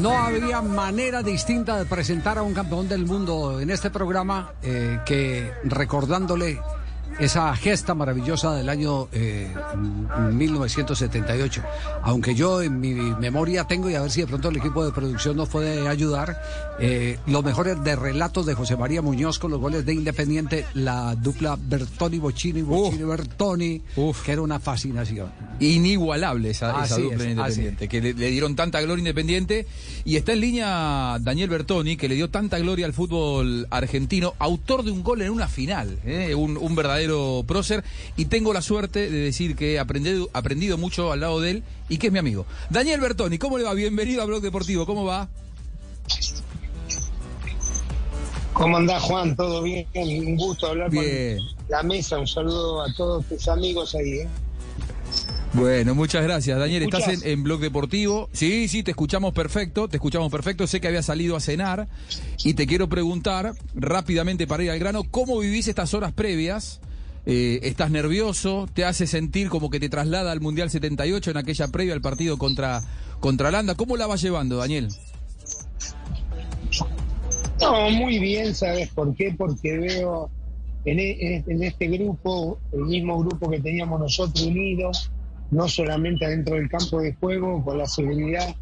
No había manera distinta de presentar a un campeón del mundo en este programa eh, que recordándole esa gesta maravillosa del año eh, 1978. Aunque yo en mi memoria tengo, y a ver si de pronto el equipo de producción nos puede ayudar, eh, los mejores de relatos de José María Muñoz con los goles de Independiente, la dupla Bertoni-Bochini, Bochini-Bertoni, que era una fascinación. Inigualable esa, dupla es, en Independiente, que le, le dieron tanta gloria Independiente. Y está en línea Daniel Bertoni, que le dio tanta gloria al fútbol argentino, autor de un gol en una final, ¿eh? un, un verdadero prócer. Y tengo la suerte de decir que he aprendido, aprendido mucho al lado de él y que es mi amigo. Daniel Bertoni, ¿cómo le va? Bienvenido a Blog Deportivo, ¿cómo va? ¿Cómo andás, Juan? ¿Todo bien? Un gusto hablar Bien. con la mesa. Un saludo a todos tus amigos ahí. ¿eh? Bueno, muchas gracias. Daniel, ¿Me estás en, en Blog Deportivo. Sí, sí, te escuchamos perfecto, te escuchamos perfecto. Sé que había salido a cenar y te quiero preguntar rápidamente para ir al grano, ¿cómo vivís estas horas previas? Eh, ¿Estás nervioso? ¿Te hace sentir como que te traslada al Mundial 78 en aquella previa al partido contra, contra Holanda? ¿Cómo la vas llevando, Daniel? No, muy bien, ¿sabes por qué? Porque veo en, e- en este grupo, el mismo grupo que teníamos nosotros unidos, no solamente adentro del campo de juego, con la seguridad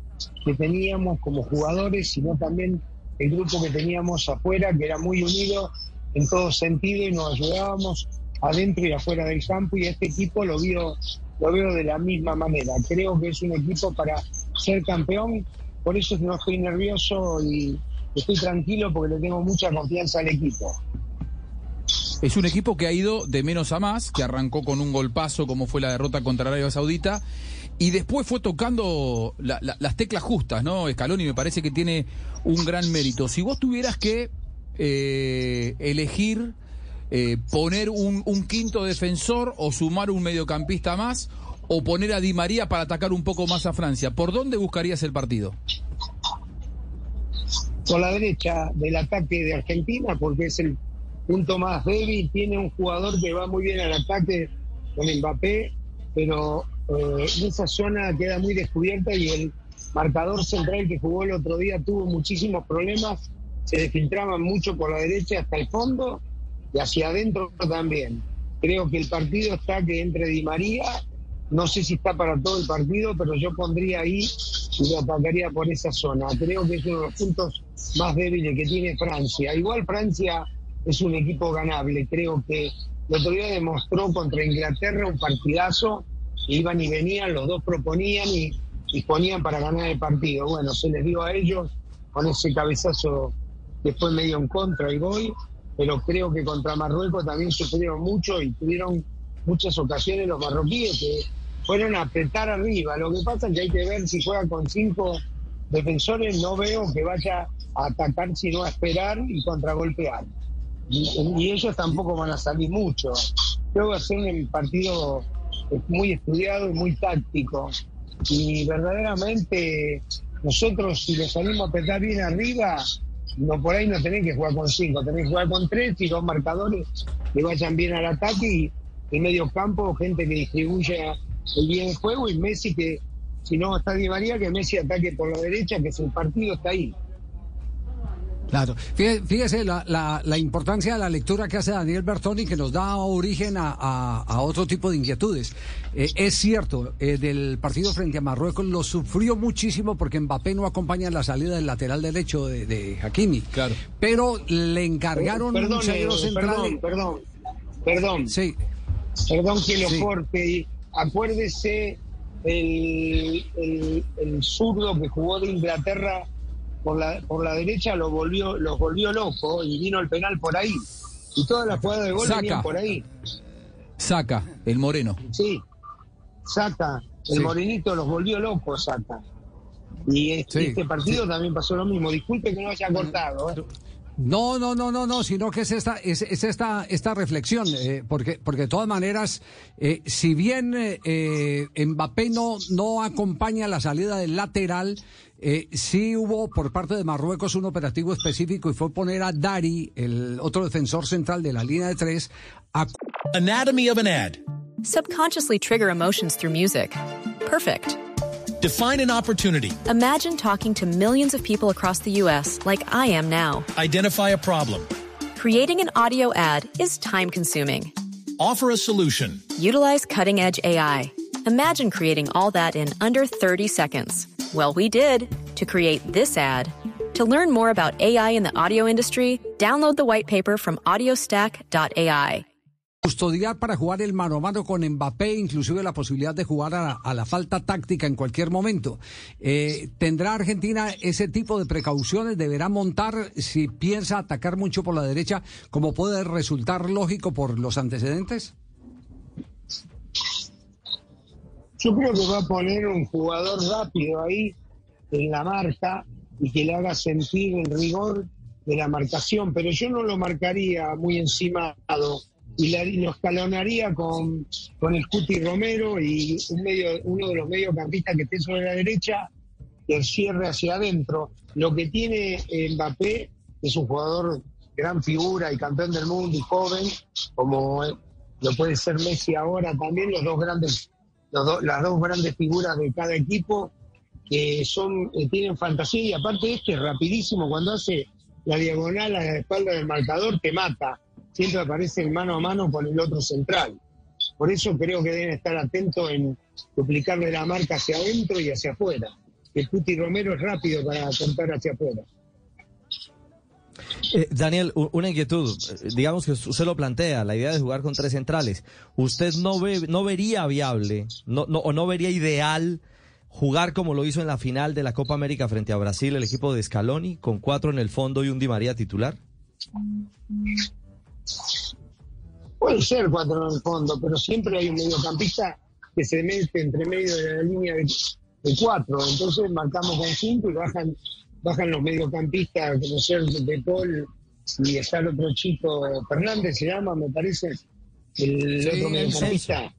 que teníamos como jugadores, sino también el grupo que teníamos afuera, que era muy unido en todo sentido y nos ayudábamos adentro y afuera del campo y este equipo lo veo, lo veo de la misma manera. Creo que es un equipo para ser campeón, por eso no estoy nervioso y estoy tranquilo porque le tengo mucha confianza al equipo. Es un equipo que ha ido de menos a más, que arrancó con un golpazo como fue la derrota contra Arabia Saudita y después fue tocando la- la- las teclas justas, ¿no? Scaloni me parece que tiene un gran mérito. Si vos tuvieras que eh, elegir eh, poner un, quinto defensor o sumar un mediocampista más o poner a Di María para atacar un poco más a Francia, ¿por dónde buscarías el partido? Por la derecha del ataque de Argentina, porque es el punto más débil, tiene un jugador que va muy bien al ataque con Mbappé, pero eh, esa zona queda muy descubierta y el marcador central que jugó el otro día tuvo muchísimos problemas, se desfiltraban mucho por la derecha hasta el fondo y hacia adentro también. Creo que el partido está que entre Di María, no sé si está para todo el partido, pero yo pondría ahí y lo atacaría por esa zona. Creo que es uno de los puntos más débiles que tiene Francia. Igual Francia es un equipo ganable. Creo que el otro día demostró contra Inglaterra un partidazo. Iban y venían, los dos proponían y, ponían para ganar el partido. Bueno, se les dio a ellos con ese cabezazo fue medio en contra y voy, pero creo que contra Marruecos también sufrieron mucho y tuvieron muchas ocasiones los marroquíes que fueron a apretar arriba. Lo que pasa es que hay que ver si juega con cinco defensores, no veo que vaya a atacar sino a esperar y contragolpear. Y, y ellos tampoco van a salir mucho. Creo que va a ser un partido eh, muy estudiado y muy táctico. Y verdaderamente nosotros si le salimos a apretar bien arriba, no por ahí no tenés que jugar con cinco, tenés que jugar con tres y dos marcadores que vayan bien al ataque y en medio campo gente que distribuya el bien el juego y Messi que si no está Di María que Messi ataque por la derecha que el partido está ahí. Claro. Fíjese, la, la- la importancia de la lectura que hace Daniel Bertoni, que nos da origen a, a- a otro tipo de inquietudes. Eh, es cierto, eh, del partido frente a Marruecos lo sufrió muchísimo porque Mbappé no acompaña la salida del lateral derecho de, de Hakimi. Claro. Pero le encargaron perdón, un zaguero eh, central. perdón, perdón, perdón, Sí, perdón que lo Sí. corte. y Acuérdese el, el, el zurdo que jugó de Inglaterra por la, por la derecha lo volvió, los volvió loco y vino el penal por ahí. Y todas las jugadas de gol Saca. venían por ahí. Saca, el moreno. Sí, saca. El Sí. morenito los volvió locos acá. Y este, Sí, este partido también pasó lo mismo. Disculpe que no haya cortado. ¿eh? No, no, no, no, no, sino que es esta, es, es esta, esta reflexión, eh, porque, porque de todas maneras, eh, si bien eh, eh, Mbappé no, no acompaña la salida del lateral, eh, sí hubo por parte de Marruecos un operativo específico y fue poner a Dari, el otro defensor central de la línea de tres, a Anatomy of an ad. Subconsciously trigger emotions through music. Perfect. Define an opportunity. Imagine talking to millions of people across the U.S. like I am now. Identify a problem. Creating an audio ad is time consuming. Offer a solution. Utilize cutting edge AI. Imagine creating all that in under 30 seconds. Well, we did to create this ad. To learn more about AI in the audio industry, download the white paper from audiostack.ai. custodiar para jugar el mano a mano con Mbappé, inclusive la posibilidad de jugar a, a la falta táctica en cualquier momento. Eh, ¿Tendrá Argentina ese tipo de precauciones? ¿Deberá montar si piensa atacar mucho por la derecha, como puede resultar lógico por los antecedentes? Yo creo que va a poner un jugador rápido ahí en la marca y que le haga sentir el rigor de la marcación, pero yo no lo marcaría muy encimado y, la- y lo escalonaría con, con el Cuti Romero y un medio, uno de los mediocampistas que esté sobre la derecha que cierre hacia adentro. Lo que tiene Mbappé es un jugador gran figura y campeón del mundo y joven, como lo puede ser Messi ahora también, los dos grandes, los do- las dos grandes figuras de cada equipo que son eh, tienen fantasía. Y aparte este es rapidísimo cuando hace la diagonal a la espalda del marcador te mata. Siempre aparece en mano a mano con el otro central. Por eso creo que deben estar atentos en duplicarle la marca hacia adentro y hacia afuera. El Puti Romero es rápido para contar hacia afuera Eh, Daniel, una inquietud. Eh, Digamos que usted lo plantea, la idea de jugar con tres centrales. ¿Usted no ve, no vería viable, no, no, o no vería ideal jugar como lo hizo en la final de la Copa América frente a Brasil, el equipo de Scaloni, con cuatro en el fondo y un Di María titular? Puede ser cuatro en el fondo, pero siempre hay un mediocampista que se mete entre medio de la línea de, de cuatro. Entonces marcamos con cinco y bajan, bajan los mediocampistas, como ser De Paul y está el otro chico, Fernández se llama, me parece, el Sí, otro mediocampista.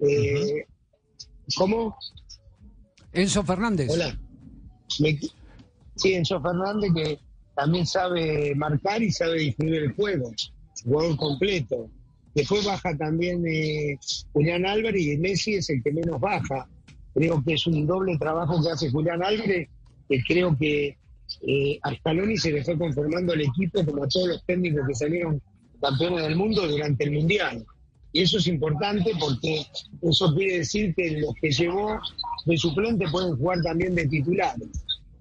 Eh, ¿Cómo? Enzo Fernández. Hola. Me- sí, Enzo Fernández que también sabe marcar y sabe distribuir el juego. Jugador completo. Después baja también eh, Julián Álvarez y Messi es el que menos baja. Creo que es un doble trabajo que hace Julián Álvarez, que creo que eh, a Scaloni se le fue conformando el equipo como a todos los técnicos que salieron campeones del mundo durante el Mundial. Y eso es importante porque eso quiere decir que los que llevó de suplente pueden jugar también de titulares.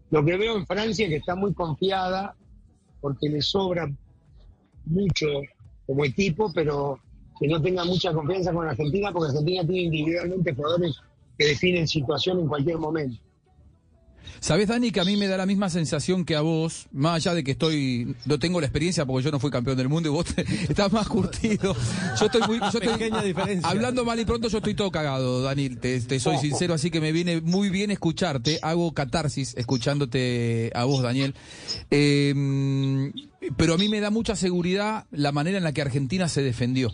Lo que veo en Francia es que está muy confiada porque le sobra mucho como equipo, pero que no tenga mucha confianza con Argentina porque Argentina tiene individualmente jugadores que definen situación en cualquier momento. ¿Sabés, Dani, que a mí me da la misma sensación que a vos, más allá de que estoy, no tengo la experiencia porque yo no fui campeón del mundo y vos te- estás más curtido. Yo estoy muy, yo estoy- Pequeña diferencia. Hablando mal y pronto, yo estoy todo cagado, Dani, te, te soy sincero, así que me viene muy bien escucharte, hago catarsis escuchándote a vos, Daniel. Eh, pero a mí me da mucha seguridad la manera en la que Argentina se defendió.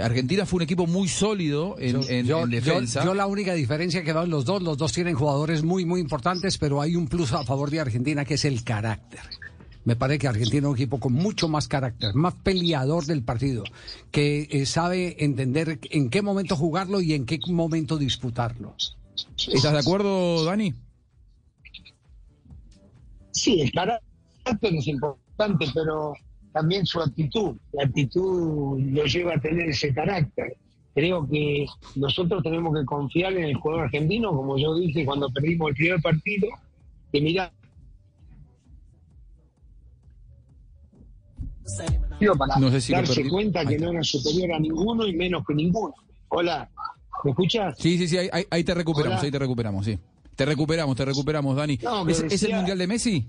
Argentina fue un equipo muy sólido en, en- yo, en yo- defensa. yo la única diferencia que veo en los dos, los dos tienen jugadores muy, muy importantes, pero hay un plus a favor de Argentina que es el carácter. Me parece que Argentina es un equipo con mucho más carácter, más peleador del partido, que eh, sabe entender en qué momento jugarlo y en qué momento disputarlo. ¿Estás de acuerdo, Dani? Sí, el carácter es importante, pero también su actitud. La actitud lo lleva a tener ese carácter. Creo que nosotros tenemos que confiar en el jugador argentino, como yo dije cuando perdimos el primer partido, que mira, para No sé si darse cuenta que no era superior a ninguno y menos que ninguno. Hola, ¿me escuchas? Sí, sí, sí, ahí, ahí- te recuperamos, Hola. ahí te recuperamos, sí. Te recuperamos, te recuperamos, Dani. No, ¿Es, es el Mundial de Messi?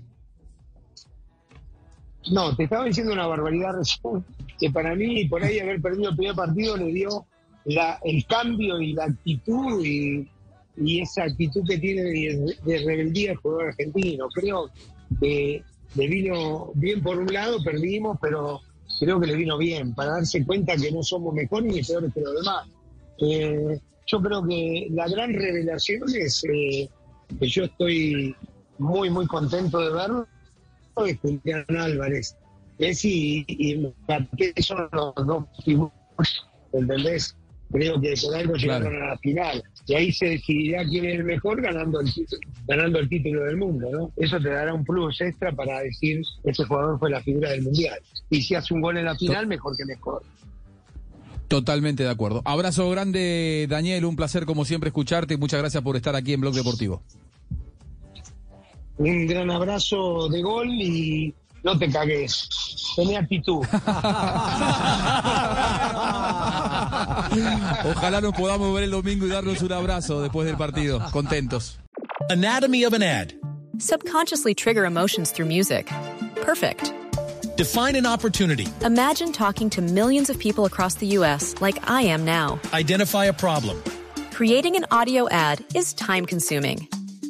No, te estaba diciendo una barbaridad recién, que para mí, por ahí haber perdido el primer partido le dio la, el cambio y la actitud y, esa actitud que tiene de, de rebeldía el jugador argentino. Creo que le vino bien por un lado, perdimos, pero creo que le vino bien para darse cuenta que no somos mejores ni peores que los demás. Eh, yo creo que la gran revelación es eh, que yo estoy muy, muy contento de verlo, es Julián Álvarez. Messi y Mbappé son los dos figuras, ¿entendés? Creo que por algo llegaron a la final. Y ahí se decidirá quién es el mejor ganando el, ganando el título del mundo, ¿no? Eso te dará un plus extra para decir ese jugador fue la figura del mundial. Y si hace un gol en la final, mejor que mejor. Totalmente de acuerdo. Abrazo grande, Daniel. Un placer, como siempre, escucharte. Muchas gracias por estar aquí en Blog Deportivo. Un gran abrazo de gol y no te cagues. Tené actitud. Ojalá nos podamos ver el domingo y darnos un abrazo después del partido. Contentos. Anatomy of an ad. Subconsciously trigger emotions through music. Perfect. Define an opportunity. Imagine talking to millions of people across the U.S. like I am now. Identify a problem. Creating an audio ad is time consuming.